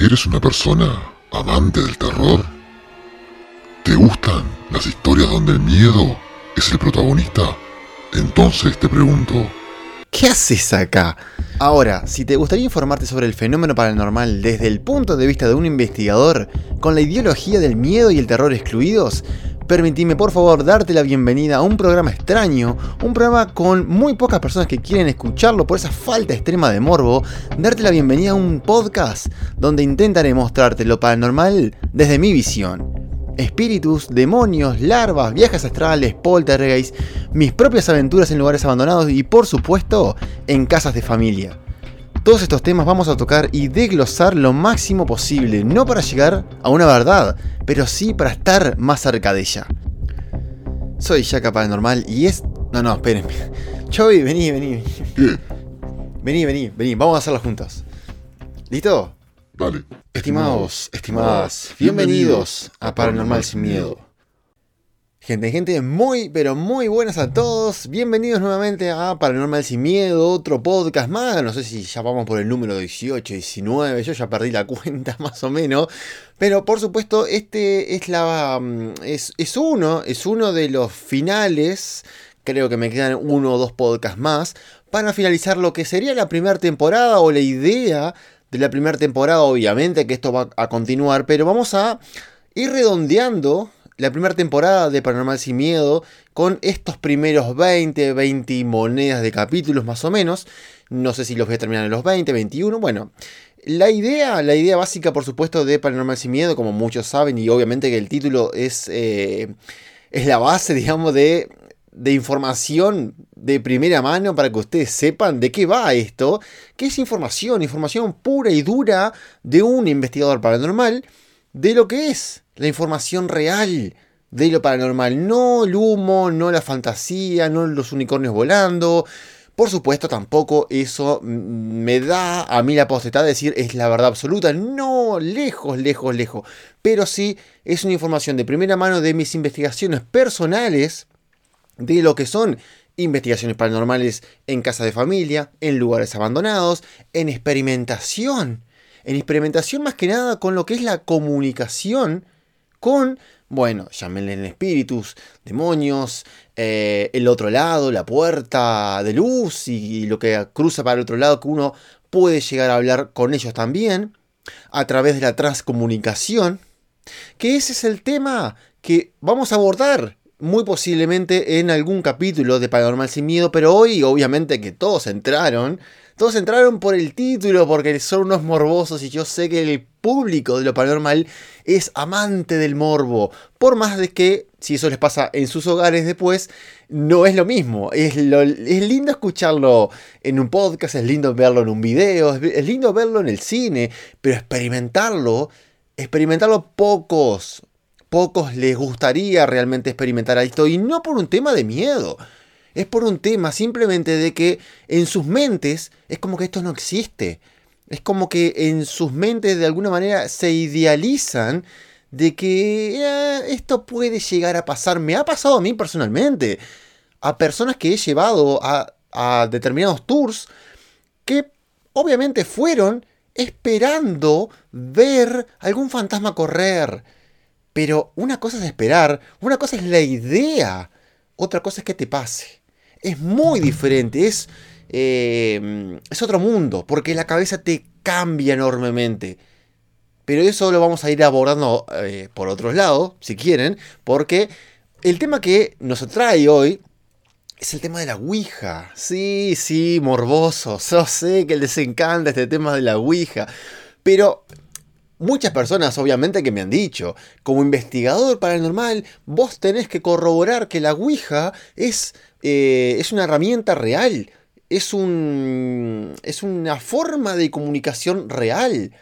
¿Eres una persona amante del terror? ¿Te gustan las historias donde el miedo es el protagonista? Entonces te pregunto, ¿Qué haces acá? Ahora, si te gustaría informarte sobre el fenómeno paranormal desde el punto de vista de un investigador, con la ideología del miedo y el terror excluidos, permitime por favor darte la bienvenida a un programa extraño, un programa con muy pocas personas que quieren escucharlo por esa falta extrema de morbo, darte la bienvenida a un podcast donde intentaré mostrarte lo paranormal desde mi visión. Espíritus, demonios, larvas, viajes astrales, poltergeist, mis propias aventuras en lugares abandonados y por supuesto en casas de familia. Todos estos temas vamos a tocar y desglosar lo máximo posible, no para llegar a una verdad, pero sí para estar más cerca de ella. Soy Yaka Paranormal y es... No, no, espérenme. Chovy, vení, vení. ¿qué? Vení, vení, vení. Vamos a hacerlo juntos. ¿Listo? Dale. Estimados, estimadas, bienvenidos a Paranormal Sin Miedo. Gente, gente, muy, pero muy buenas a todos. Bienvenidos nuevamente a Paranormal Sin Miedo, otro podcast más. No sé si ya vamos por el número 18, 19, yo ya perdí la cuenta más o menos. Pero por supuesto, este es la. mm, es, es uno, es uno de los finales. Creo que me quedan uno o dos podcasts más. Para finalizar lo que sería la primera temporada o la idea de la primera temporada, obviamente que esto va a continuar, pero vamos a ir redondeando la primera temporada de Paranormal Sin Miedo con estos primeros 20, 20 monedas de capítulos más o menos. No sé si los voy a terminar en los 20, 21, bueno. La idea, la idea básica, por supuesto, de Paranormal Sin Miedo, como muchos saben, y obviamente que el título es, eh, es la base, digamos, de, de información de primera mano para que ustedes sepan de qué va esto, que es información, información pura y dura de un investigador paranormal, de lo que es la información real de lo paranormal, no el humo, no la fantasía, no los unicornios volando. Por supuesto, tampoco eso me da a mí la potestad de decir es la verdad absoluta. No, lejos, lejos, lejos. Pero sí es una información de primera mano de mis investigaciones personales de lo que son investigaciones paranormales en casa de familia, en lugares abandonados, en experimentación. En experimentación más que nada con lo que es la comunicación con, bueno, llámenle en espíritus, demonios, eh, el otro lado, la puerta de luz y, lo que cruza para el otro lado, que uno puede llegar a hablar con ellos también, a través de la transcomunicación, que ese es el tema que vamos a abordar muy posiblemente en algún capítulo de Paranormal Sin Miedo, pero hoy obviamente que todos entraron, todos entraron por el título, porque son unos morbosos y yo sé que el público de lo paranormal es amante del morbo, por más de que, si eso les pasa en sus hogares después, no es lo mismo, es, lindo escucharlo en un podcast, es lindo verlo en un video, es, es lindo verlo en el cine, pero experimentarlo, experimentarlo pocos, pocos les gustaría realmente experimentar esto y no por un tema de miedo. Es por un tema simplemente de que en sus mentes es como que esto no existe. Es como que en sus mentes de alguna manera se idealizan de que "Ah, esto puede llegar a pasar. Me ha pasado a mí personalmente. A personas que he llevado a, a determinados tours que obviamente fueron esperando ver algún fantasma correr. Pero una cosa es esperar, una cosa es la idea, otra cosa es que te pase. Es muy diferente, es, eh, es otro mundo, porque la cabeza te cambia enormemente. Pero eso lo vamos a ir abordando eh, por otros lados, si quieren, porque el tema que nos trae hoy es el tema de la Ouija. Sí, sí, morboso. Yo sé que les encanta este tema de la Ouija. Pero muchas personas, obviamente, que me han dicho, como investigador paranormal, vos tenés que corroborar que la Ouija es, eh, es una herramienta real. Es, un, es una forma de comunicación real.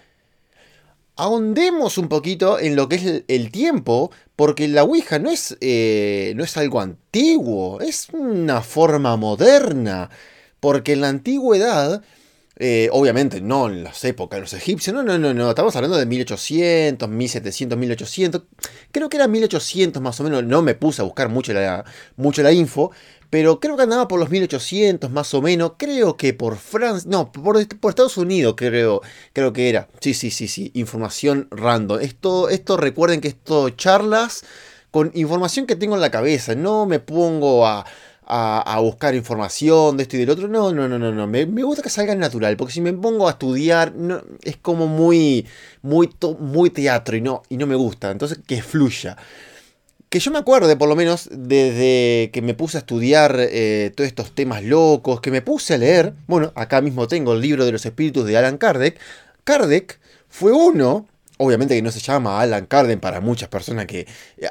Ahondemos un poquito en lo que es el, tiempo, porque la Ouija no es, eh, no es algo antiguo, es una forma moderna. Porque en la antigüedad Eh, obviamente, no en las épocas de los egipcios, no, no, no, no, estamos hablando de 1800, 1700, 1800, creo que era 1800 más o menos, no me puse a buscar mucho la, mucho la info, pero creo que andaba por los 1800 más o menos, creo que por Francia, no, por, Estados Unidos creo, creo que era, sí, sí, sí, sí, información random, esto, esto recuerden que esto charlas con información que tengo en la cabeza, no me pongo a a, buscar información de esto y del otro. No, no, no, no, no. Me, gusta que salga natural, porque si me pongo a estudiar, no, es como muy, muy, muy teatro y no, y no me gusta. Entonces, que fluya. Que yo me acuerde, por lo menos, desde que me puse a estudiar eh, todos estos temas locos, que me puse a leer. Bueno, acá mismo tengo el libro de los espíritus de Alan Kardec. Kardec fue uno Obviamente que no se llama Alan Carden para muchas personas que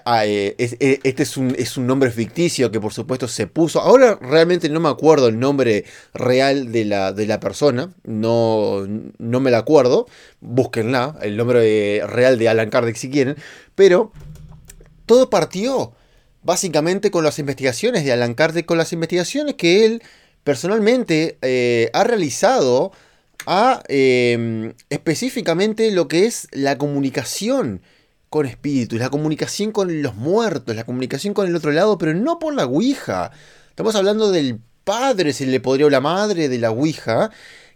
ah, eh, eh, este es un, es un, nombre ficticio que por supuesto se puso. Ahora realmente no me acuerdo el nombre real de la, de la persona, no, no me la acuerdo. Búsquenla, el nombre real de Alan Kardec si quieren. Pero todo partió básicamente con las investigaciones de Alan Kardec, con las investigaciones que él personalmente eh, ha realizado a em, específicamente lo que es la comunicación con espíritus, la comunicación con los muertos, la comunicación con el otro lado, pero no por la Ouija. Estamos hablando del padre, se le podría o la madre de la Ouija,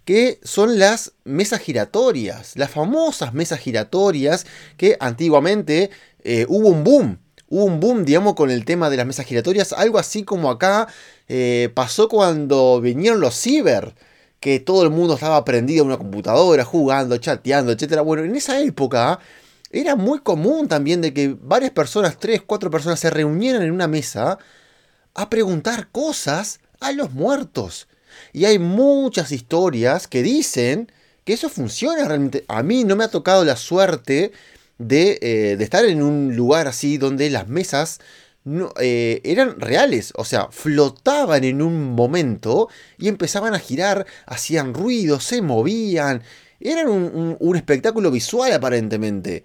que son las mesas giratorias, las famosas mesas giratorias que antiguamente eh, hubo un boom. Hubo un boom, digamos, con el tema de las mesas giratorias, algo así como acá eh, pasó cuando vinieron los ciber que todo el mundo estaba prendido en una computadora, jugando, chateando, etc. Bueno, en esa época era muy común también de que varias personas, tres, cuatro personas, se reunieran en una mesa a preguntar cosas a los muertos. Y hay muchas historias que dicen que eso funciona realmente. A mí no me ha tocado la suerte de, eh, de estar en un lugar así donde las mesas eh, eran reales, o sea, flotaban en un momento y empezaban a girar, hacían ruido, se movían, eran un espectáculo visual aparentemente.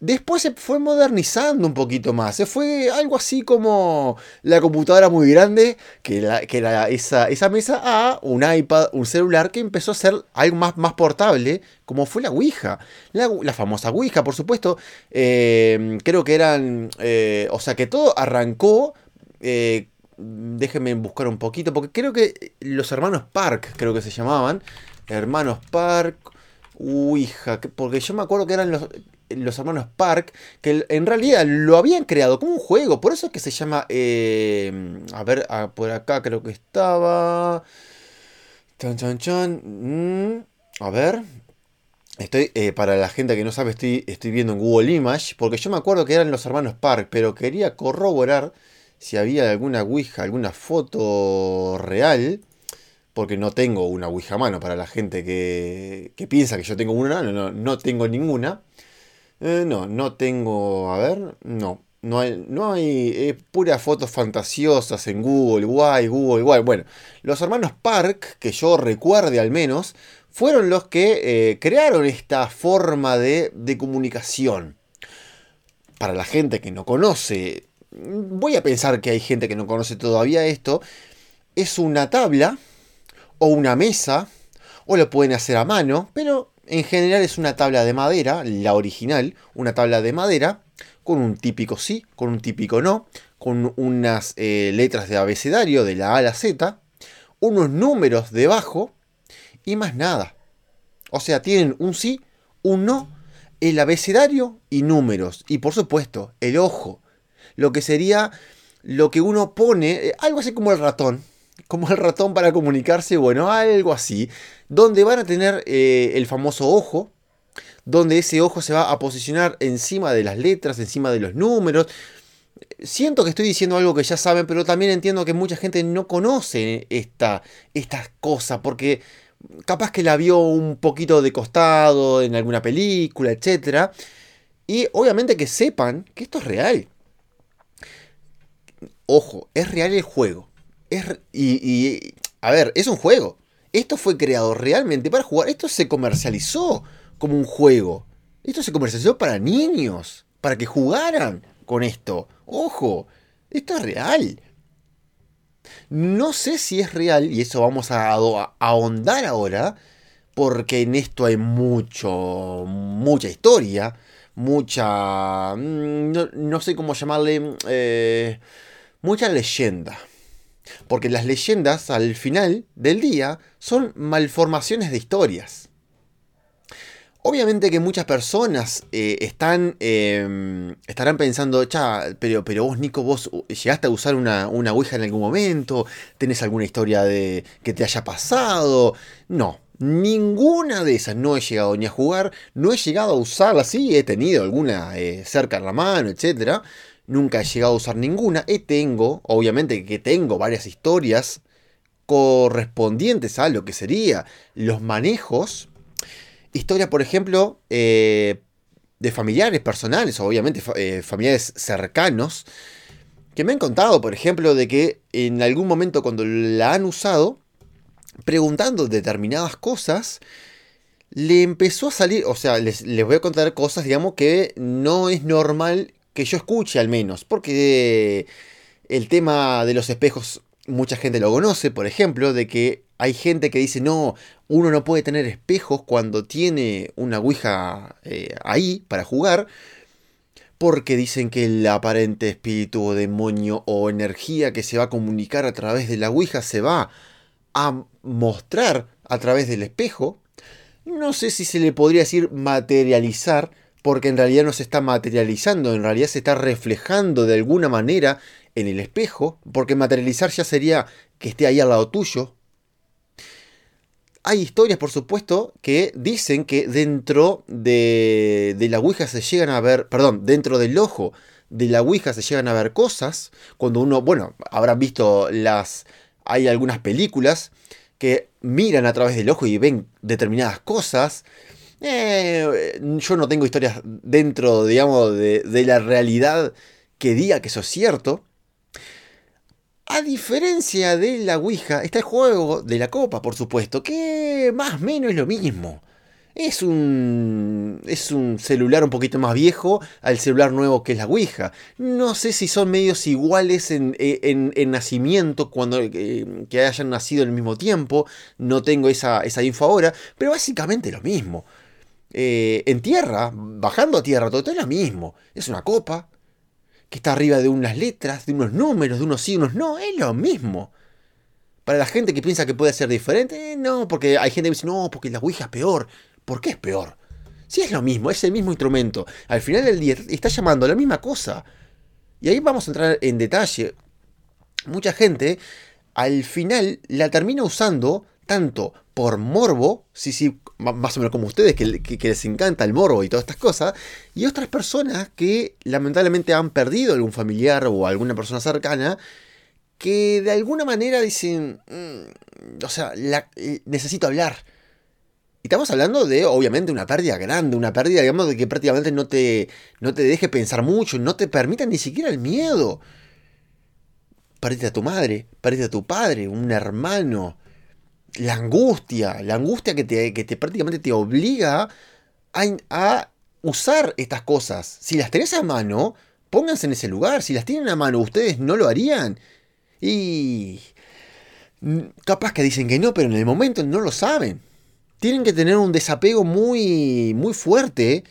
Después se fue modernizando un poquito más. Se fue algo así como la computadora muy grande, que era, esa, esa, mesa, a un iPad, un celular que empezó a ser algo más, más portable, como fue la Ouija. La, famosa Ouija, por supuesto. Eh, creo que eran. Eh, o sea que todo arrancó. Eh, déjenme buscar un poquito, porque creo que los hermanos Park, creo que se llamaban. Hermanos Park. Ouija, porque yo me acuerdo que eran los, los hermanos Park, que en realidad lo habían creado como un juego, por eso es que se llama, eh, a ver, ah, por acá creo que estaba, chan, chan, chan, mm, a ver, estoy, eh, para la gente que no sabe, estoy, estoy viendo en Google Image, porque yo me acuerdo que eran los hermanos Park, pero quería corroborar si había alguna Ouija, alguna foto real, porque no tengo una Ouija a mano para la gente que, que piensa que yo tengo una, no, no, no tengo ninguna. Eh, no, no tengo. A ver, no. No hay, no hay eh, puras fotos fantasiosas en Google, guay, Google, guay. Bueno, los hermanos Park, que yo recuerde al menos, fueron los que eh, crearon esta forma de, de comunicación. Para la gente que no conoce, voy a pensar que hay gente que no conoce todavía esto, es una tabla o una mesa, o lo pueden hacer a mano, pero en general es una tabla de madera, la original, una tabla de madera, con un típico sí, con un típico no, con unas eh, letras de abecedario de la A a la Z, unos números debajo y más nada. O sea, tienen un sí, un no, el abecedario y números. Y por supuesto, el ojo. Lo que sería lo que uno pone, eh, algo así como el ratón como el ratón para comunicarse, bueno, algo así, donde van a tener eh, el famoso ojo, donde ese ojo se va a posicionar encima de las letras, encima de los números. Siento que estoy diciendo algo que ya saben, pero también entiendo que mucha gente no conoce esta, estas cosas, porque capaz que la vio un poquito de costado en alguna película, etc. Y obviamente que sepan que esto es real. Ojo, es real el juego y, a ver, es un juego. Esto fue creado realmente para jugar. Esto se comercializó como un juego. Esto se comercializó para niños, para que jugaran con esto. Ojo, esto es real. No sé si es real, y eso vamos a, ahondar ahora, porque en esto hay mucho, mucha historia, mucha, mm, no, sé cómo llamarle, eh, mucha leyenda. Porque las leyendas al final del día son malformaciones de historias. Obviamente que muchas personas eh, están, em, estarán pensando, cha, pero, vos, Nico, vos llegaste a usar una, una Ouija en algún momento, tenés alguna historia de que te haya pasado. No, ninguna de esas no he llegado ni a jugar, no he llegado a usarla, sí, he tenido alguna eh, cerca en la mano, etc. Nunca he llegado a usar ninguna. Y tengo, obviamente que tengo varias historias correspondientes a lo que sería los manejos historia, por ejemplo, eh, de familiares personales, obviamente eh, familiares cercanos, que me han contado, por ejemplo, de que en algún momento cuando la han usado, preguntando determinadas cosas, le empezó a salir, o sea, les, les, voy a contar cosas, digamos, que no es normal que yo escuche al menos, porque el tema de los espejos mucha gente lo conoce, por ejemplo, de que hay gente que dice, no, uno no puede tener espejos cuando tiene una Ouija eh, ahí para jugar, porque dicen que el aparente espíritu o demonio o energía que se va a comunicar a través de la Ouija se va a mostrar a través del espejo. No sé si se le podría decir materializar, porque en realidad no se está materializando, en realidad se está reflejando de alguna manera en el espejo, porque materializar ya sería que esté ahí al lado tuyo, hay historias, por supuesto, que dicen que dentro de, la Ouija se llegan a ver, perdón, dentro del ojo de la Ouija se llegan a ver cosas. Cuando uno, bueno, habrán visto las, hay algunas películas que miran a través del ojo y ven determinadas cosas. Eh, yo no tengo historias dentro, digamos, de, de la realidad que diga que eso es cierto. A diferencia de la Ouija, está el juego de la copa, por supuesto, que más o menos es lo mismo. Es un, es un celular un poquito más viejo al celular nuevo que es la Ouija. No sé si son medios iguales en, en, nacimiento, cuando eh, que hayan nacido al mismo tiempo. No tengo esa, esa info ahora, pero básicamente lo mismo. Eh, en tierra, bajando a tierra, todo es lo mismo. Es una copa, que está arriba de unas letras, de unos números, de unos signos. No, es lo mismo. Para la gente que piensa que puede ser diferente, eh, no, porque hay gente que dice, no, porque la Ouija es peor. ¿Por qué es peor? Si es lo mismo, es el mismo instrumento. Al final del día está llamando la misma cosa. Y ahí vamos a entrar en detalle. Mucha gente al final la termina usando tanto por morbo, sí, sí, más o menos como ustedes, que, les encanta el morbo y todas estas cosas, y otras personas que lamentablemente han perdido algún familiar o alguna persona cercana, que de alguna manera dicen, mm, o sea, necesito hablar. Y estamos hablando de, obviamente, una pérdida grande, una pérdida, digamos, de que prácticamente no te, no te deje pensar mucho, no te permita ni siquiera el miedo. Perdiste a tu madre, perdiste a tu padre, un hermano, la angustia, la angustia que te, que te prácticamente te obliga a, usar estas cosas. Si las tenés a mano, pónganse en ese lugar. Si las tienen a mano, ustedes no lo harían. Y capaz que dicen que no, pero en el momento no lo saben. Tienen que tener un desapego muy, muy fuerte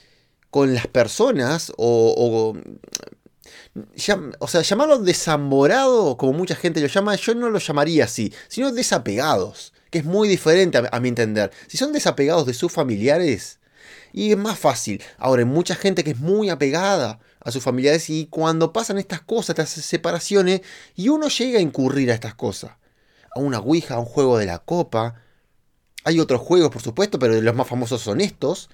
con las personas o, o sea, llamarlo desamorado, como mucha gente lo llama, yo no lo llamaría así, sino desapegados que es muy diferente a, mi entender. Si son desapegados de sus familiares, y es más fácil. Ahora, hay mucha gente que es muy apegada a sus familiares y cuando pasan estas cosas, estas separaciones, y uno llega a incurrir a estas cosas, a una Ouija, a un juego de la copa, hay otros juegos, por supuesto, pero los más famosos son estos.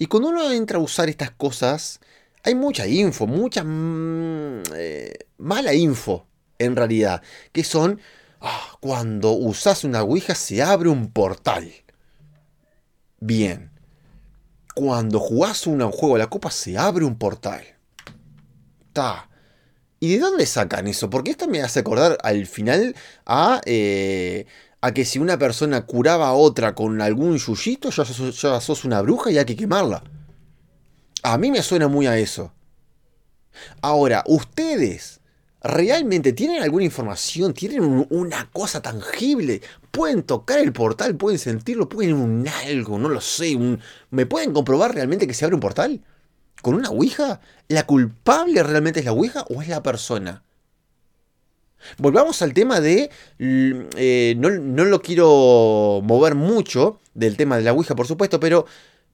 Y cuando uno entra a usar estas cosas, hay mucha info, mucha mm, eh, mala info, en realidad, que son Ah, cuando usas una Ouija se abre un portal. Bien. Cuando jugás un juego de la copa se abre un portal. Ta. ¿Y de dónde sacan eso? Porque esto me hace acordar al final a, eh, a que si una persona curaba a otra con algún yuyito, ya sos una bruja y hay que quemarla. A mí me suena muy a eso. Ahora, ustedes ¿Realmente tienen alguna información? ¿Tienen una cosa tangible? ¿Pueden tocar el portal? ¿Pueden sentirlo? ¿Pueden un algo? No lo sé. ¿Me pueden comprobar realmente que se abre un portal? ¿Con una Ouija? ¿La culpable realmente es la Ouija o es la persona? Volvamos al tema de... Eh, no, lo quiero mover mucho del tema de la Ouija, por supuesto, pero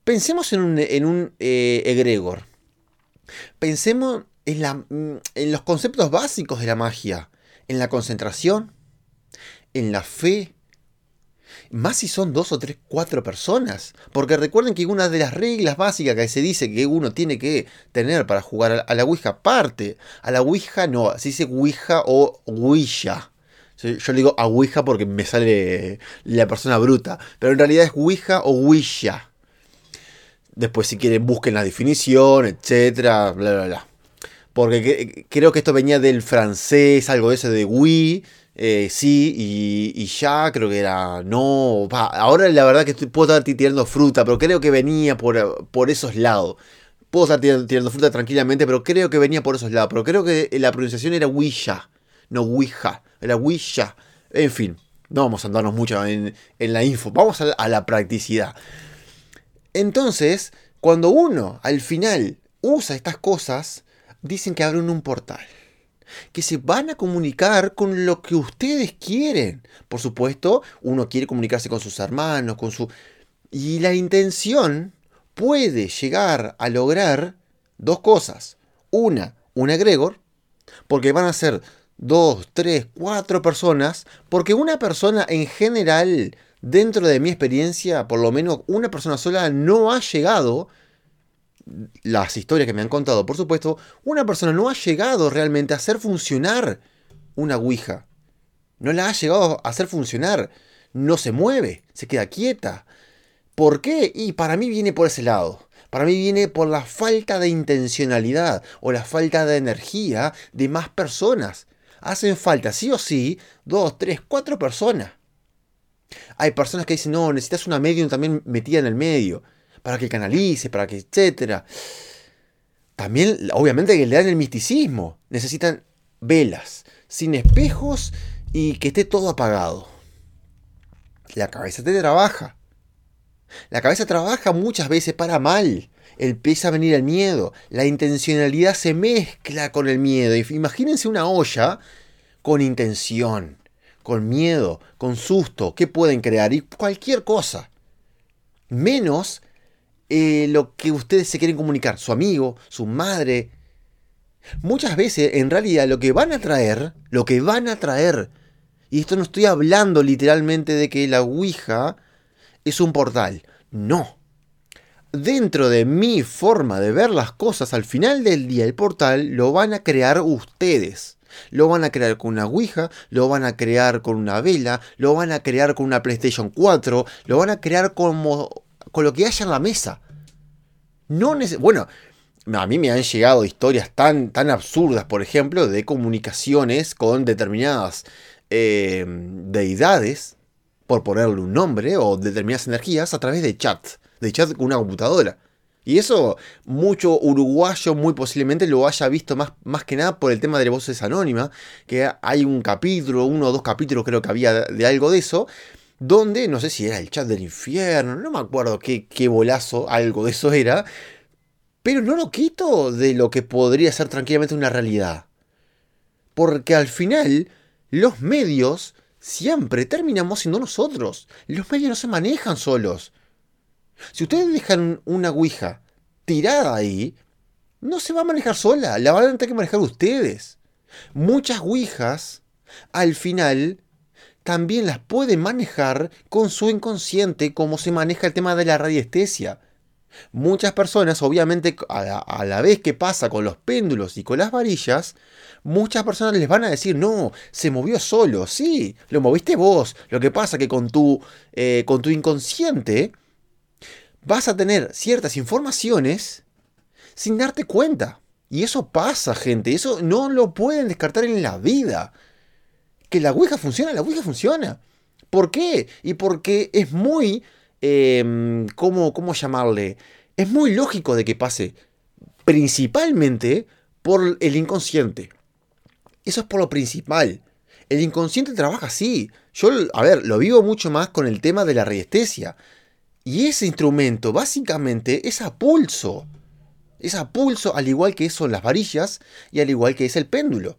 pensemos en un, en un eh, egregor. Pensemos en, la, en los conceptos básicos de la magia. En la concentración, en la fe, más si son dos o tres, cuatro personas. Porque recuerden que una de las reglas básicas que se dice que uno tiene que tener para jugar a la Ouija, parte. A la Ouija no, se dice Ouija o Ouija. Yo le digo a Ouija porque me sale la persona bruta. Pero en realidad es Ouija o Ouija. Después si quieren busquen la definición, etcétera, bla, bla, bla. Porque creo que esto venía del francés, algo de eso de Wii eh, sí, y, ya creo que era no. ahora la verdad que puedo estar tirando fruta, pero creo que venía por, por esos lados. Puedo estar tirando, fruta tranquilamente, pero creo que venía por esos lados. Pero creo que la pronunciación era Ouija, no Ouija, era Ouija. En fin, no vamos a andarnos mucho en, la info, vamos a la practicidad. Entonces, cuando uno al final usa estas cosas, dicen que abren un portal que se van a comunicar con lo que ustedes quieren. Por supuesto, uno quiere comunicarse con sus hermanos, con su... Y la intención puede llegar a lograr dos cosas. Una, un egregor, porque van a ser dos, tres, cuatro personas, porque una persona en general, dentro de mi experiencia, por lo menos una persona sola no ha llegado las historias que me han contado, por supuesto, una persona no ha llegado realmente a hacer funcionar una Ouija. No la ha llegado a hacer funcionar. No se mueve, se queda quieta. ¿Por qué? Y para mí viene por ese lado. Para mí viene por la falta de intencionalidad o la falta de energía de más personas. Hacen falta, sí o sí, dos, tres, cuatro personas. Hay personas que dicen, no, necesitas una medium también metida en el medio para que canalice, para que, etcétera. También, obviamente, que le dan el misticismo. Necesitan velas, sin espejos y que esté todo apagado. La cabeza te trabaja. La cabeza trabaja muchas veces para mal. Empieza a venir el miedo. La intencionalidad se mezcla con el miedo. Imagínense una olla con intención, con miedo, con susto. ¿Qué pueden crear? Y cualquier cosa. Menos eh, lo que ustedes se quieren comunicar, su amigo, su madre. Muchas veces, en realidad, lo que van a traer, lo que van a traer, y esto no estoy hablando literalmente de que la Ouija es un portal, no. Dentro de mi forma de ver las cosas, al final del día el portal lo van a crear ustedes. Lo van a crear con una Ouija, lo van a crear con una vela, lo van a crear con una PlayStation 4, lo van a crear como con lo que haya en la mesa. No bueno, a mí me han llegado historias tan, tan absurdas, por ejemplo, de comunicaciones con determinadas eh, deidades, por ponerle un nombre, o determinadas energías a través de chat, de chat con una computadora. Y eso mucho uruguayo muy posiblemente lo haya visto más, más que nada por el tema de voces anónimas, que hay un capítulo, uno o dos capítulos creo que había de algo de eso, donde, no sé si era el chat del infierno, no me acuerdo qué, qué bolazo, algo de eso era, pero no lo quito de lo que podría ser tranquilamente una realidad. Porque al final, los medios siempre terminamos siendo nosotros. Los medios no se manejan solos. Si ustedes dejan una Ouija tirada ahí, no se va a manejar sola, la van a tener que manejar ustedes. Muchas Ouijas, al final, también las puede manejar con su inconsciente como se maneja el tema de la radiestesia. Muchas personas, obviamente, a la, vez que pasa con los péndulos y con las varillas, muchas personas les van a decir, no, se movió solo, sí, lo moviste vos. Lo que pasa que con tu, eh, con tu inconsciente vas a tener ciertas informaciones sin darte cuenta. Y eso pasa, gente, eso no lo pueden descartar en la vida que la Ouija funciona, la Ouija funciona. ¿Por qué? Y porque es muy, em, ¿cómo, ¿cómo llamarle? Es muy lógico de que pase principalmente por el inconsciente. Eso es por lo principal. El inconsciente trabaja así. Yo, a ver, lo vivo mucho más con el tema de la radiestesia. Y ese instrumento básicamente es a pulso. Es a pulso al igual que son las varillas y al igual que es el péndulo.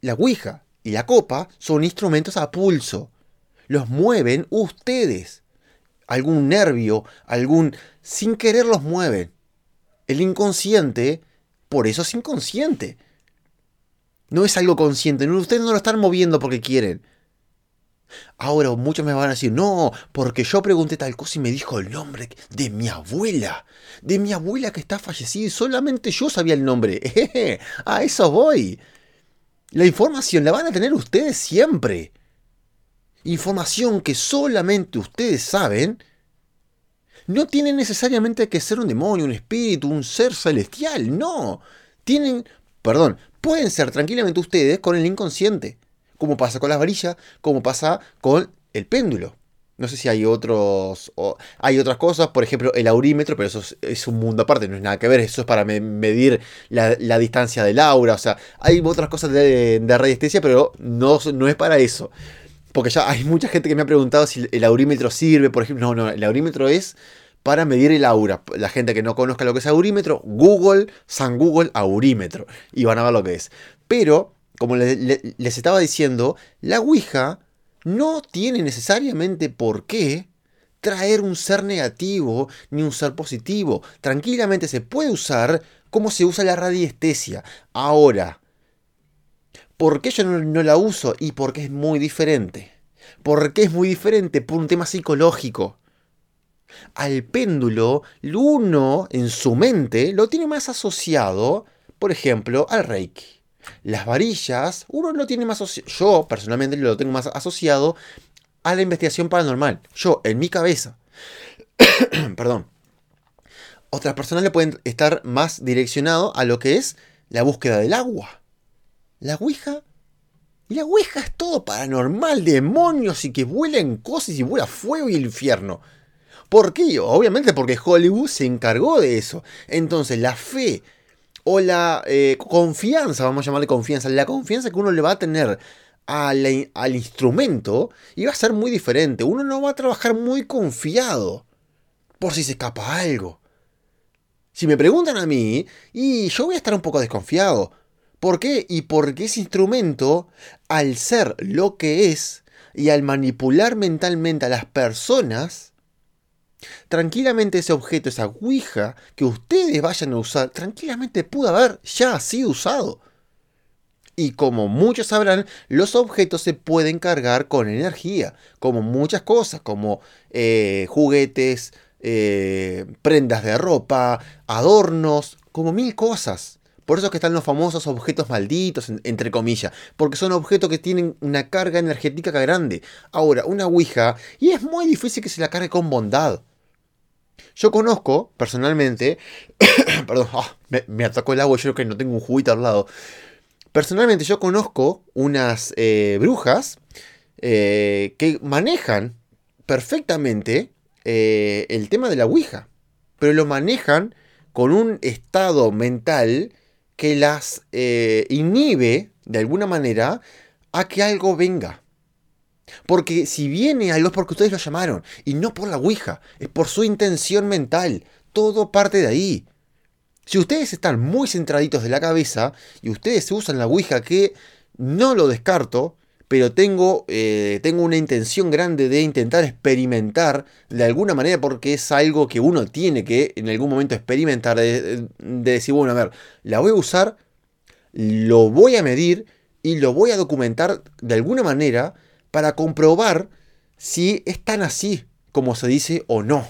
La Ouija y la copa son instrumentos a pulso. Los mueven ustedes. Algún nervio, algún... sin querer los mueven. El inconsciente, por eso es inconsciente. No es algo consciente. Ustedes no lo están moviendo porque quieren. Ahora muchos me van a decir, no, porque yo pregunté tal cosa y me dijo el nombre de mi abuela. De mi abuela que está fallecida y solamente yo sabía el nombre. a eso voy. La información la van a tener ustedes siempre. Información que solamente ustedes saben. No tiene necesariamente que ser un demonio, un espíritu, un ser celestial. No. Tienen, perdón, pueden ser tranquilamente ustedes con el inconsciente como pasa con las varillas, como pasa con el péndulo. No sé si hay otros. hay otras cosas, por ejemplo, el aurímetro, pero eso es, un mundo aparte, no es nada que ver. Eso es para medir la, distancia del aura. O sea, hay otras cosas de, de radiestesia, pero no, no es para eso. Porque ya hay mucha gente que me ha preguntado si el aurímetro sirve, por ejemplo. No, no, el aurímetro es para medir el aura. La gente que no conozca lo que es aurímetro, Google, San Google, aurímetro. Y van a ver lo que es. Pero como les estaba diciendo, la Ouija no tiene necesariamente por qué traer un ser negativo ni un ser positivo. Tranquilamente se puede usar como se usa la radiestesia. Ahora, ¿por qué yo no, la uso? Y porque es muy diferente. ¿Por qué es muy diferente? Por un tema psicológico. Al péndulo, uno en su mente lo tiene más asociado, por ejemplo, al reiki. Las varillas, uno lo tiene más asociado, yo personalmente lo tengo más asociado a la investigación paranormal. Yo, en mi cabeza. Perdón. Otras personas le pueden estar más direccionado a lo que es la búsqueda del agua. La Ouija. Y la Ouija es todo paranormal, demonios y que vuelen cosas y vuela fuego y infierno. ¿Por qué? Obviamente porque Hollywood se encargó de eso. Entonces la fe o la eh, confianza, vamos a llamarle confianza, la confianza que uno le va a tener al, al instrumento va a ser muy diferente. Uno no va a trabajar muy confiado por si se escapa algo. Si me preguntan a mí, y yo voy a estar un poco desconfiado. ¿Por qué? Y porque ese instrumento, al ser lo que es, y al manipular mentalmente a las personas, Tranquilamente ese objeto, esa Ouija que ustedes vayan a usar, tranquilamente pudo haber ya sido usado. Y como muchos sabrán, los objetos se pueden cargar con energía, como muchas cosas, como eh, juguetes, eh, prendas de ropa, adornos, como mil cosas. Por eso es que están los famosos objetos malditos, entre comillas, porque son objetos que tienen una carga energética grande. Ahora, una Ouija, y es muy difícil que se la cargue con bondad. Yo conozco, personalmente, perdón, ah, me, atacó el agua, yo creo que no tengo un juguito al lado. Personalmente yo conozco unas eh, brujas eh, que manejan perfectamente eh, el tema de la Ouija, pero lo manejan con un estado mental que las inhibe de alguna manera a que algo venga. Porque si viene algo es porque ustedes lo llamaron. Y no por la Ouija. Es por su intención mental. Todo parte de ahí. Si ustedes están muy centraditos de la cabeza y ustedes usan la Ouija, que no lo descarto, pero tengo, eh, tengo una intención grande de intentar experimentar de alguna manera, porque es algo que uno tiene que en algún momento experimentar, de decir, bueno, a ver, la voy a usar, lo voy a medir y lo voy a documentar de alguna manera para comprobar si es tan así como se dice o no.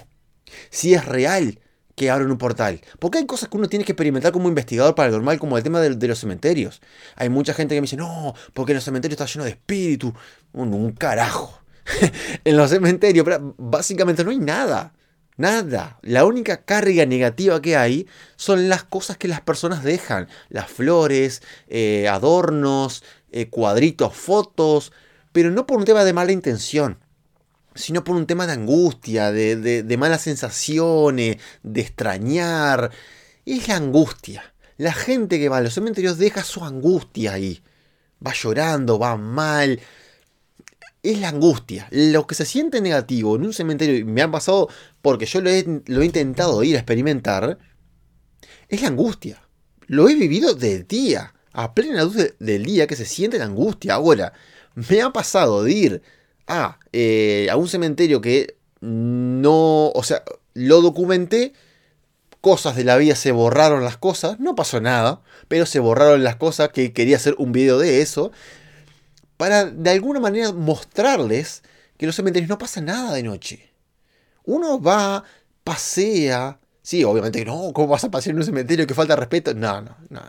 Si es real que abren un portal. Porque hay cosas que uno tiene que experimentar como investigador paranormal, como el tema de, los cementerios. Hay mucha gente que me dice, no, porque los cementerios están llenos de espíritu. Un, un carajo. en los cementerios, básicamente no hay nada. Nada. La única carga negativa que hay son las cosas que las personas dejan. Las flores, eh, adornos, eh, cuadritos, fotos, pero no por un tema de mala intención, sino por un tema de angustia, de, malas sensaciones, de extrañar. Es la angustia. La gente que va a los cementerios deja su angustia ahí. va llorando, va mal. Es la angustia. Lo que se siente negativo en un cementerio, y me ha pasado porque yo lo he, lo he intentado ir a experimentar, es la angustia. Lo he vivido de día, a plena luz del día, que se siente la angustia. Ahora, me ha pasado de ir a, eh, a un cementerio que no, o sea, lo documenté, cosas de la vida se borraron las cosas, no pasó nada, pero se borraron las cosas que quería hacer un video de eso, para de alguna manera mostrarles que en los cementerios no pasa nada de noche. Uno va, pasea, sí, obviamente no, ¿cómo vas a pasear en un cementerio que falta respeto? No, no, no.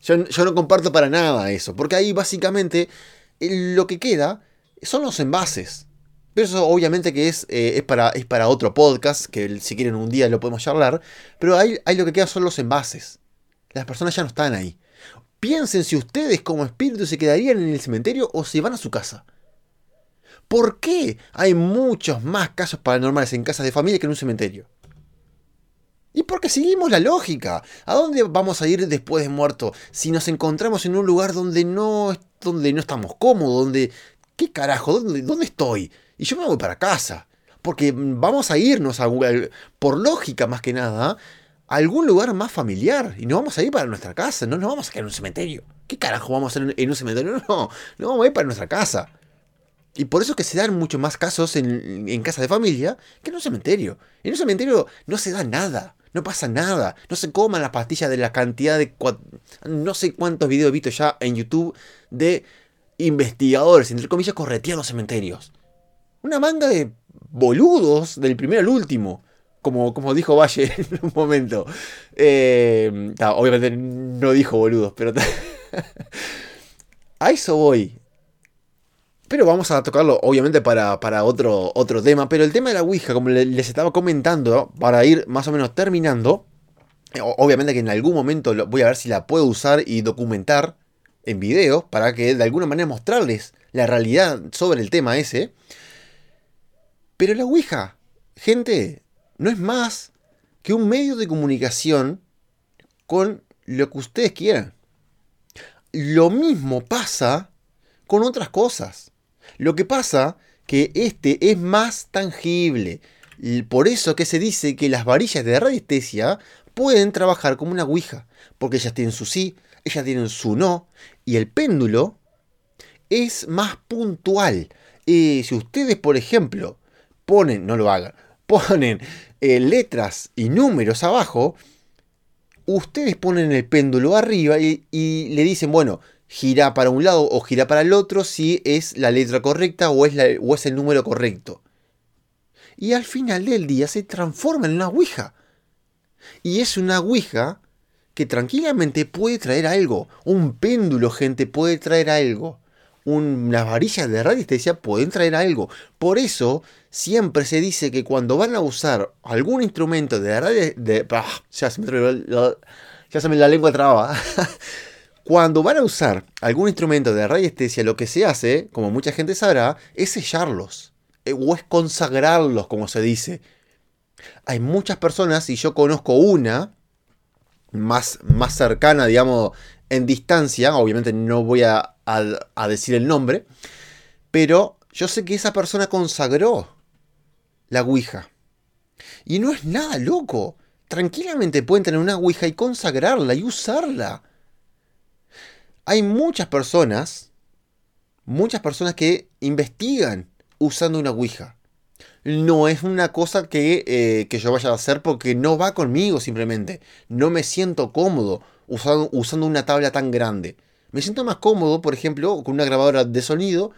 Yo, yo no comparto para nada eso, porque ahí básicamente lo que queda son los envases. Pero eso obviamente que es, eh, es, para, es para otro podcast, que si quieren un día lo podemos charlar. Pero ahí, ahí lo que queda son los envases. Las personas ya no están ahí. Piensen si ustedes como espíritus se quedarían en el cementerio o si van a su casa. ¿Por qué hay muchos más casos paranormales en casas de familia que en un cementerio? Y porque seguimos la lógica. ¿A dónde vamos a ir después de muerto si nos encontramos en un lugar donde no, donde no estamos cómodos, donde... ¿Qué carajo? ¿Dónde, dónde estoy? y yo me voy para casa. Porque vamos a irnos, a, por lógica más que nada, a algún lugar más familiar. Y no vamos a ir para nuestra casa, no nos vamos a quedar en un cementerio. ¿Qué carajo vamos a hacer en un cementerio? No, no vamos a ir para nuestra casa. Y por eso que se dan muchos más casos en, en casa de familia que en un cementerio. En un cementerio no se da nada. No pasa nada. No se coman las pastillas de la cantidad de... No sé cuántos videos he visto ya en YouTube de investigadores, entre comillas, correteando cementerios una manga de boludos del primero al último. Como, como dijo Valle en un momento. Eh, obviamente no dijo boludos, pero... a eso voy. Pero vamos a tocarlo, obviamente, para, otro, otro tema. Pero el tema de la Ouija, como les estaba comentando, para ir más o menos terminando. Eh, obviamente que en algún momento voy a ver si la puedo usar y documentar en video. Para que de alguna manera mostrarles la realidad sobre el tema ese. Pero la Ouija, gente, no es más que un medio de comunicación con lo que ustedes quieran. Lo mismo pasa con otras cosas. Lo que pasa que este es más tangible. Por eso que se dice que las varillas de radiestesia pueden trabajar como una Ouija. Porque ellas tienen su sí, ellas tienen su no. Y el péndulo es más puntual. Si ustedes, por ejemplo, ponen, no lo hagan, ponen eh, letras y números abajo, ustedes ponen el péndulo arriba y, le dicen, bueno, gira para un lado o gira para el otro si es la letra correcta o es, o es el número correcto. Y al final del día se transforma en una Ouija. Y es una Ouija que tranquilamente puede traer algo. Un péndulo, gente, puede traer algo unas varillas de radiestesia pueden traer algo. Por eso siempre se dice que cuando van a usar algún instrumento de radio... De, ya, ya se me la lengua traba. cuando van a usar algún instrumento de radiestesia, lo que se hace, como mucha gente sabrá, es sellarlos. Eh, o es consagrarlos, como se dice. Hay muchas personas, y yo conozco una, más, más cercana, digamos, en distancia, obviamente no voy a, decir el nombre, pero yo sé que esa persona consagró la Ouija. Y no es nada loco. Tranquilamente pueden tener una Ouija y consagrarla y usarla. Hay muchas personas, muchas personas que investigan usando una Ouija. No es una cosa que, eh, que yo vaya a hacer porque no va conmigo simplemente. No me siento cómodo usando, una tabla tan grande. Me siento más cómodo, por ejemplo, con una grabadora de sonido,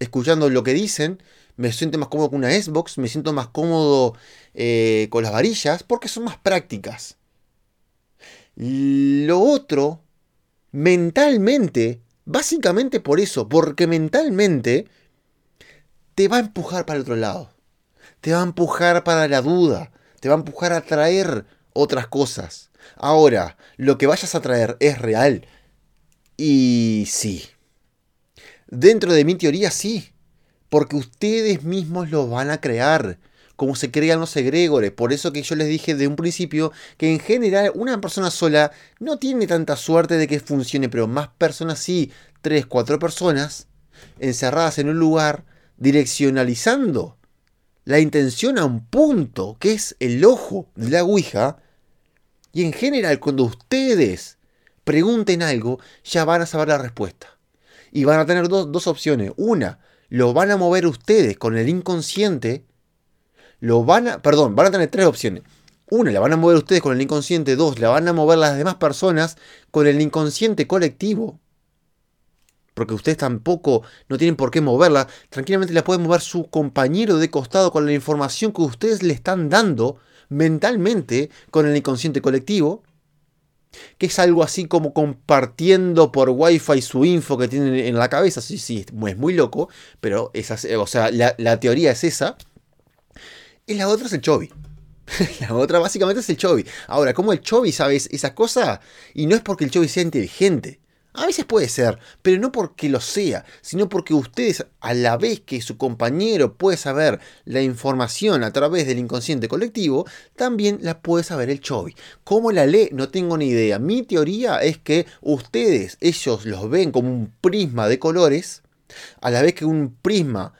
escuchando lo que dicen. Me siento más cómodo con una Xbox, me siento más cómodo eh, con las varillas, porque son más prácticas. Lo otro, mentalmente, básicamente por eso, porque mentalmente te va a empujar para el otro lado. Te va a empujar para la duda, te va a empujar a traer otras cosas. Ahora, lo que vayas a traer es real. Y sí. Dentro de mi teoría sí. Porque ustedes mismos lo van a crear. Como se crean los egregores. Por eso que yo les dije de un principio que en general una persona sola no tiene tanta suerte de que funcione. Pero más personas sí tres, cuatro personas encerradas en un lugar, direccionalizando la intención a un punto, que es el ojo de la Ouija. Y en general, cuando ustedes pregunten algo, ya van a saber la respuesta. Y van a tener dos, opciones. Una, lo van a mover ustedes con el inconsciente. Lo van a, perdón, van a tener tres opciones. Una, la van a mover ustedes con el inconsciente. Dos, la van a mover las demás personas con el inconsciente colectivo porque ustedes tampoco no tienen por qué moverla, tranquilamente la puede mover su compañero de costado con la información que ustedes le están dando mentalmente con el inconsciente colectivo, que es algo así como compartiendo por wifi su info que tienen en la cabeza, sí, sí, es muy loco, pero esa, o sea, la, teoría es esa, y la otra es el Chobi. La otra básicamente es el Chobi. Ahora, ¿cómo el Chobi sabe esas cosas? Y no es porque el Chobi sea inteligente. A veces puede ser, pero no porque lo sea, sino porque ustedes, a la vez que su compañero puede saber la información a través del inconsciente colectivo, también la puede saber el Chobi. ¿Cómo la lee? No tengo ni idea. Mi teoría es que ustedes, ellos los ven como un prisma de colores, a la vez que un prisma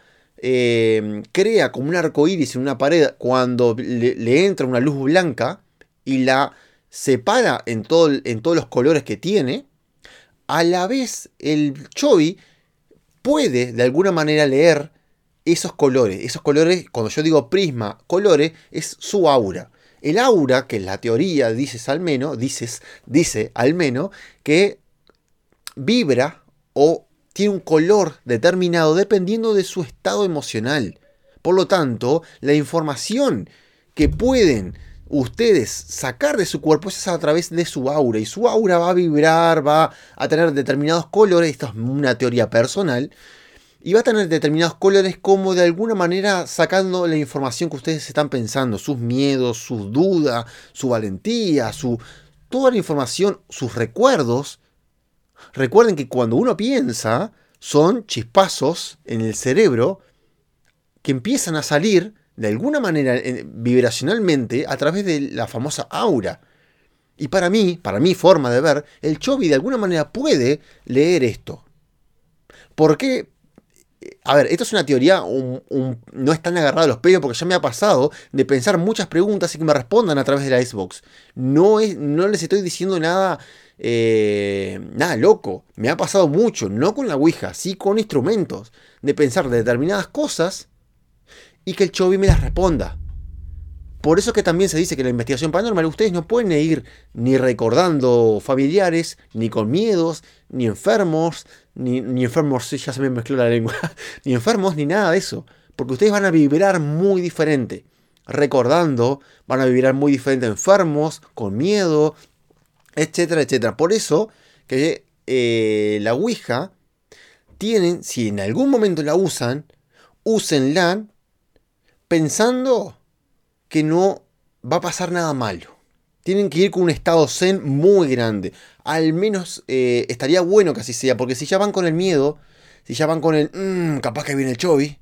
eh, crea como un arco iris en una pared cuando le, entra una luz blanca y la separa en, todo, en todos los colores que tiene a la vez el Chobi puede de alguna manera leer esos colores. Esos colores, cuando yo digo prisma, colores, es su aura. El aura, que la teoría dices al menos, dices, dice al menos, que vibra o tiene un color determinado dependiendo de su estado emocional. Por lo tanto, la información que pueden ustedes sacar de su cuerpo es a través de su aura. Y su aura va a vibrar, va a tener determinados colores. Esto es una teoría personal. Y va a tener determinados colores como de alguna manera sacando la información que ustedes están pensando. Sus miedos, sus dudas, su valentía, su... Toda la información, sus recuerdos. Recuerden que cuando uno piensa, son chispazos en el cerebro que empiezan a salir de alguna manera vibracionalmente a través de la famosa aura. Y para mí, para mi forma de ver, el Chobi de alguna manera puede leer esto. ¿Por qué? A ver, esto es una teoría, no es tan agarrado a los pelos porque ya me ha pasado de pensar muchas preguntas y que me respondan a través de la Xbox. No, es, no les estoy diciendo nada, eh, nada loco. Me ha pasado mucho, no con la Ouija, sí con instrumentos, de pensar determinadas cosas y que el Chobi me las responda. Por eso que también se dice que la investigación paranormal ustedes no pueden ir ni recordando familiares, ni con miedos, ni enfermos, ni, ni enfermos, ya se me mezcló la lengua, ni enfermos, ni nada de eso. Porque ustedes van a vibrar muy diferente. Recordando, van a vibrar muy diferente enfermos, con miedo, etcétera, etcétera. Por eso que eh, la Ouija tienen, si en algún momento la usan, úsenla pensando que no va a pasar nada malo. Tienen que ir con un estado zen muy grande. Al menos eh, estaría bueno que así sea, porque si ya van con el miedo, si ya van con el, mmm, capaz que viene el chovi,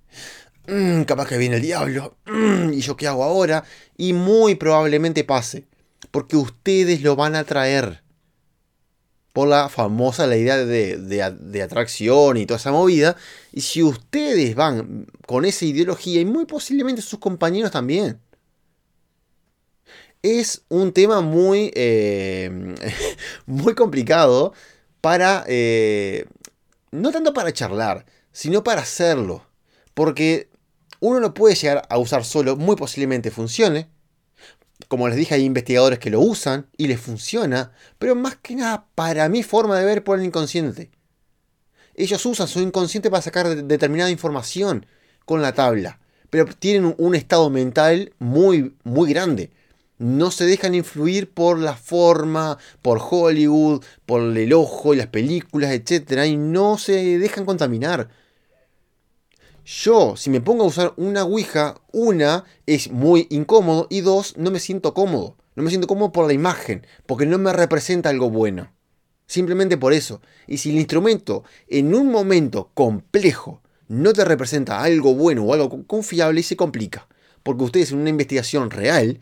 mmm, capaz que viene el diablo, mmm, y yo qué hago ahora, y muy probablemente pase, porque ustedes lo van a traer por la famosa la idea de, atracción y toda esa movida. Y si ustedes van con esa ideología, y muy posiblemente sus compañeros también, es un tema muy, eh, muy complicado para, eh, no tanto para charlar, sino para hacerlo. Porque uno lo puede llegar a usar solo, muy posiblemente funcione, como les dije, hay investigadores que lo usan y les funciona, pero más que nada para mi forma de ver por el inconsciente. Ellos usan su inconsciente para sacar determinada información con la tabla, pero tienen un estado mental muy, muy grande. No se dejan influir por la forma, por Hollywood, por el ojo y las películas, etc. Y no se dejan contaminar yo, si me pongo a usar una Ouija, una es muy incómodo y dos, no me siento cómodo. No me siento cómodo por la imagen, porque no me representa algo bueno. Simplemente por eso. Y si el instrumento en un momento complejo no te representa algo bueno o algo confiable, se complica. Porque ustedes en una investigación real,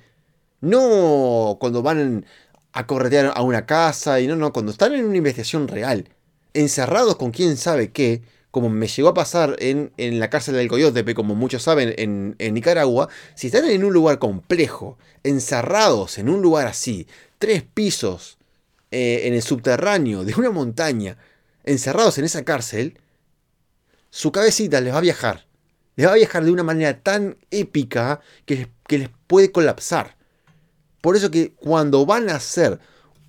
no cuando van a corretear a una casa, y no, no, cuando están en una investigación real, encerrados con quién sabe qué, como me llegó a pasar en, la cárcel del Coyotepe, como muchos saben, en, en, Nicaragua, si están en un lugar complejo, encerrados en un lugar así, tres pisos eh, en el subterráneo de una montaña, encerrados en esa cárcel, su cabecita les va a viajar. Les va a viajar de una manera tan épica que que les puede colapsar. Por eso que cuando van a hacer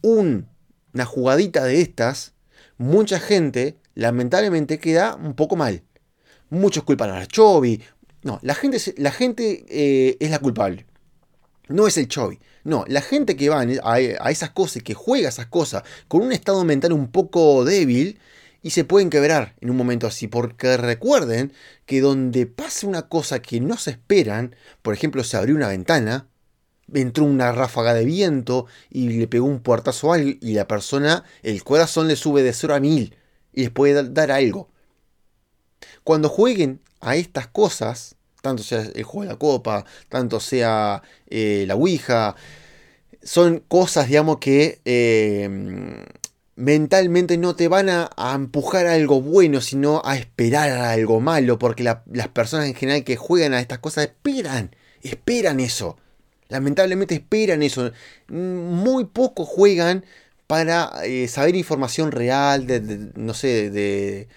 una jugadita de estas, mucha gente lamentablemente queda un poco mal. Muchos culpan a Chovy. No, la gente, la gente eh, es la culpable. No es el Chovy. No, la gente que va a, a esas cosas, que juega esas cosas con un estado mental un poco débil y se pueden quebrar en un momento así. Porque recuerden que donde pase una cosa que no se esperan, por ejemplo, se abrió una ventana, entró una ráfaga de viento y le pegó un puertazo a alguien y la persona, el corazón le sube de 0 a 1000 y les puede dar algo. Cuando jueguen a estas cosas, tanto sea el juego de la copa, tanto sea eh, la Ouija, son cosas, digamos, que eh, mentalmente no te van a, empujar a algo bueno, sino a esperar a algo malo, porque las personas en general que juegan a estas cosas esperan, esperan eso. Lamentablemente esperan eso. Muy pocos juegan para eh, saber información real, de, no sé, de,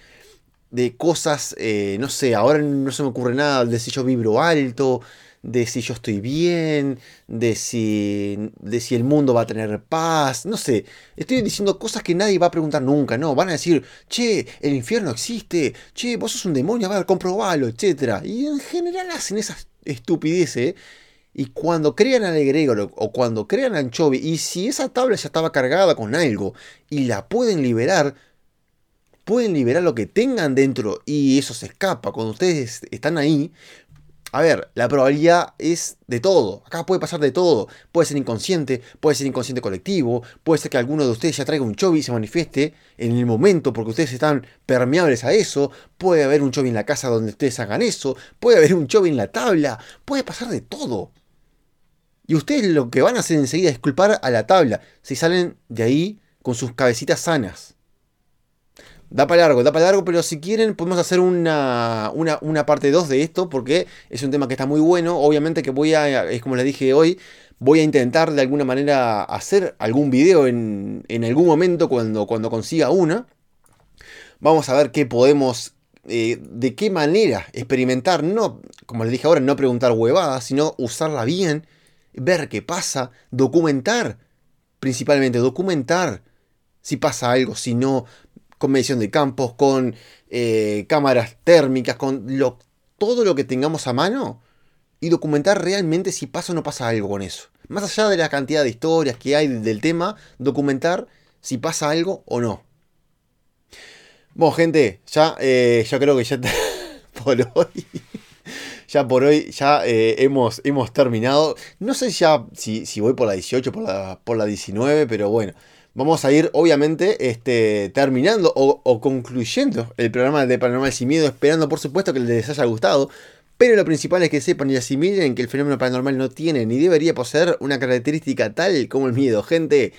de cosas, eh, no sé, ahora no se me ocurre nada, de si yo vibro alto, de si yo estoy bien, de si, de si el mundo va a tener paz, no sé, estoy diciendo cosas que nadie va a preguntar nunca, no, van a decir, che, el infierno existe, che, vos sos un demonio, a ver, comprobalo, etc. Y en general hacen esas estupideces y cuando crean al o cuando crean anchovy, y si esa tabla ya estaba cargada con algo y la pueden liberar, pueden liberar lo que tengan dentro y eso se escapa. Cuando ustedes están ahí, a ver, la probabilidad es de todo. Acá puede pasar de todo. Puede ser inconsciente, puede ser inconsciente colectivo, puede ser que alguno de ustedes ya traiga un chovi y se manifieste en el momento porque ustedes están permeables a eso. Puede haber un chovi en la casa donde ustedes hagan eso. Puede haber un chovi en la tabla. Puede pasar de todo. Y ustedes lo que van a hacer enseguida es culpar a la tabla si salen de ahí con sus cabecitas sanas. Da para largo, da para largo, pero si quieren podemos hacer una, una, parte 2 de esto porque es un tema que está muy bueno. Obviamente que voy a, es como les dije hoy, voy a intentar de alguna manera hacer algún video en, en algún momento cuando, cuando consiga una. Vamos a ver qué podemos eh, de qué manera experimentar, no, como les dije ahora, no preguntar huevadas, sino usarla bien ver qué pasa, documentar, principalmente documentar si pasa algo, si no, con medición de campos, con eh, cámaras térmicas, con todo lo que tengamos a mano y documentar realmente si pasa o no pasa algo con eso. Más allá de la cantidad de historias que hay del tema, documentar si pasa algo o no. Bueno, gente, ya, eh, creo que ya por hoy ya por hoy ya eh, hemos, hemos terminado. No sé ya si, si voy por la 18, por la, por la 19, pero bueno. Vamos a ir, obviamente, este, terminando o, concluyendo el programa de Paranormal Sin Miedo, esperando, por supuesto, que les haya gustado. Pero lo principal es que sepan y asimilen que el fenómeno paranormal no tiene ni debería poseer una característica tal como el miedo. Gente,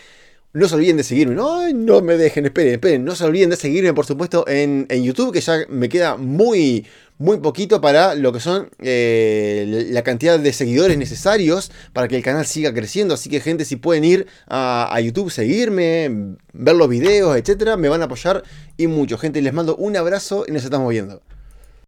no se olviden de seguirme. No, no me dejen, esperen, esperen. No se olviden de seguirme, por supuesto, en, en YouTube, que ya me queda muy, muy poquito para lo que son eh, la cantidad de seguidores necesarios para que el canal siga creciendo. Así que gente, si pueden ir a, YouTube, seguirme, ver los videos, etcétera, me van a apoyar y mucho. Gente, les mando un abrazo y nos estamos viendo.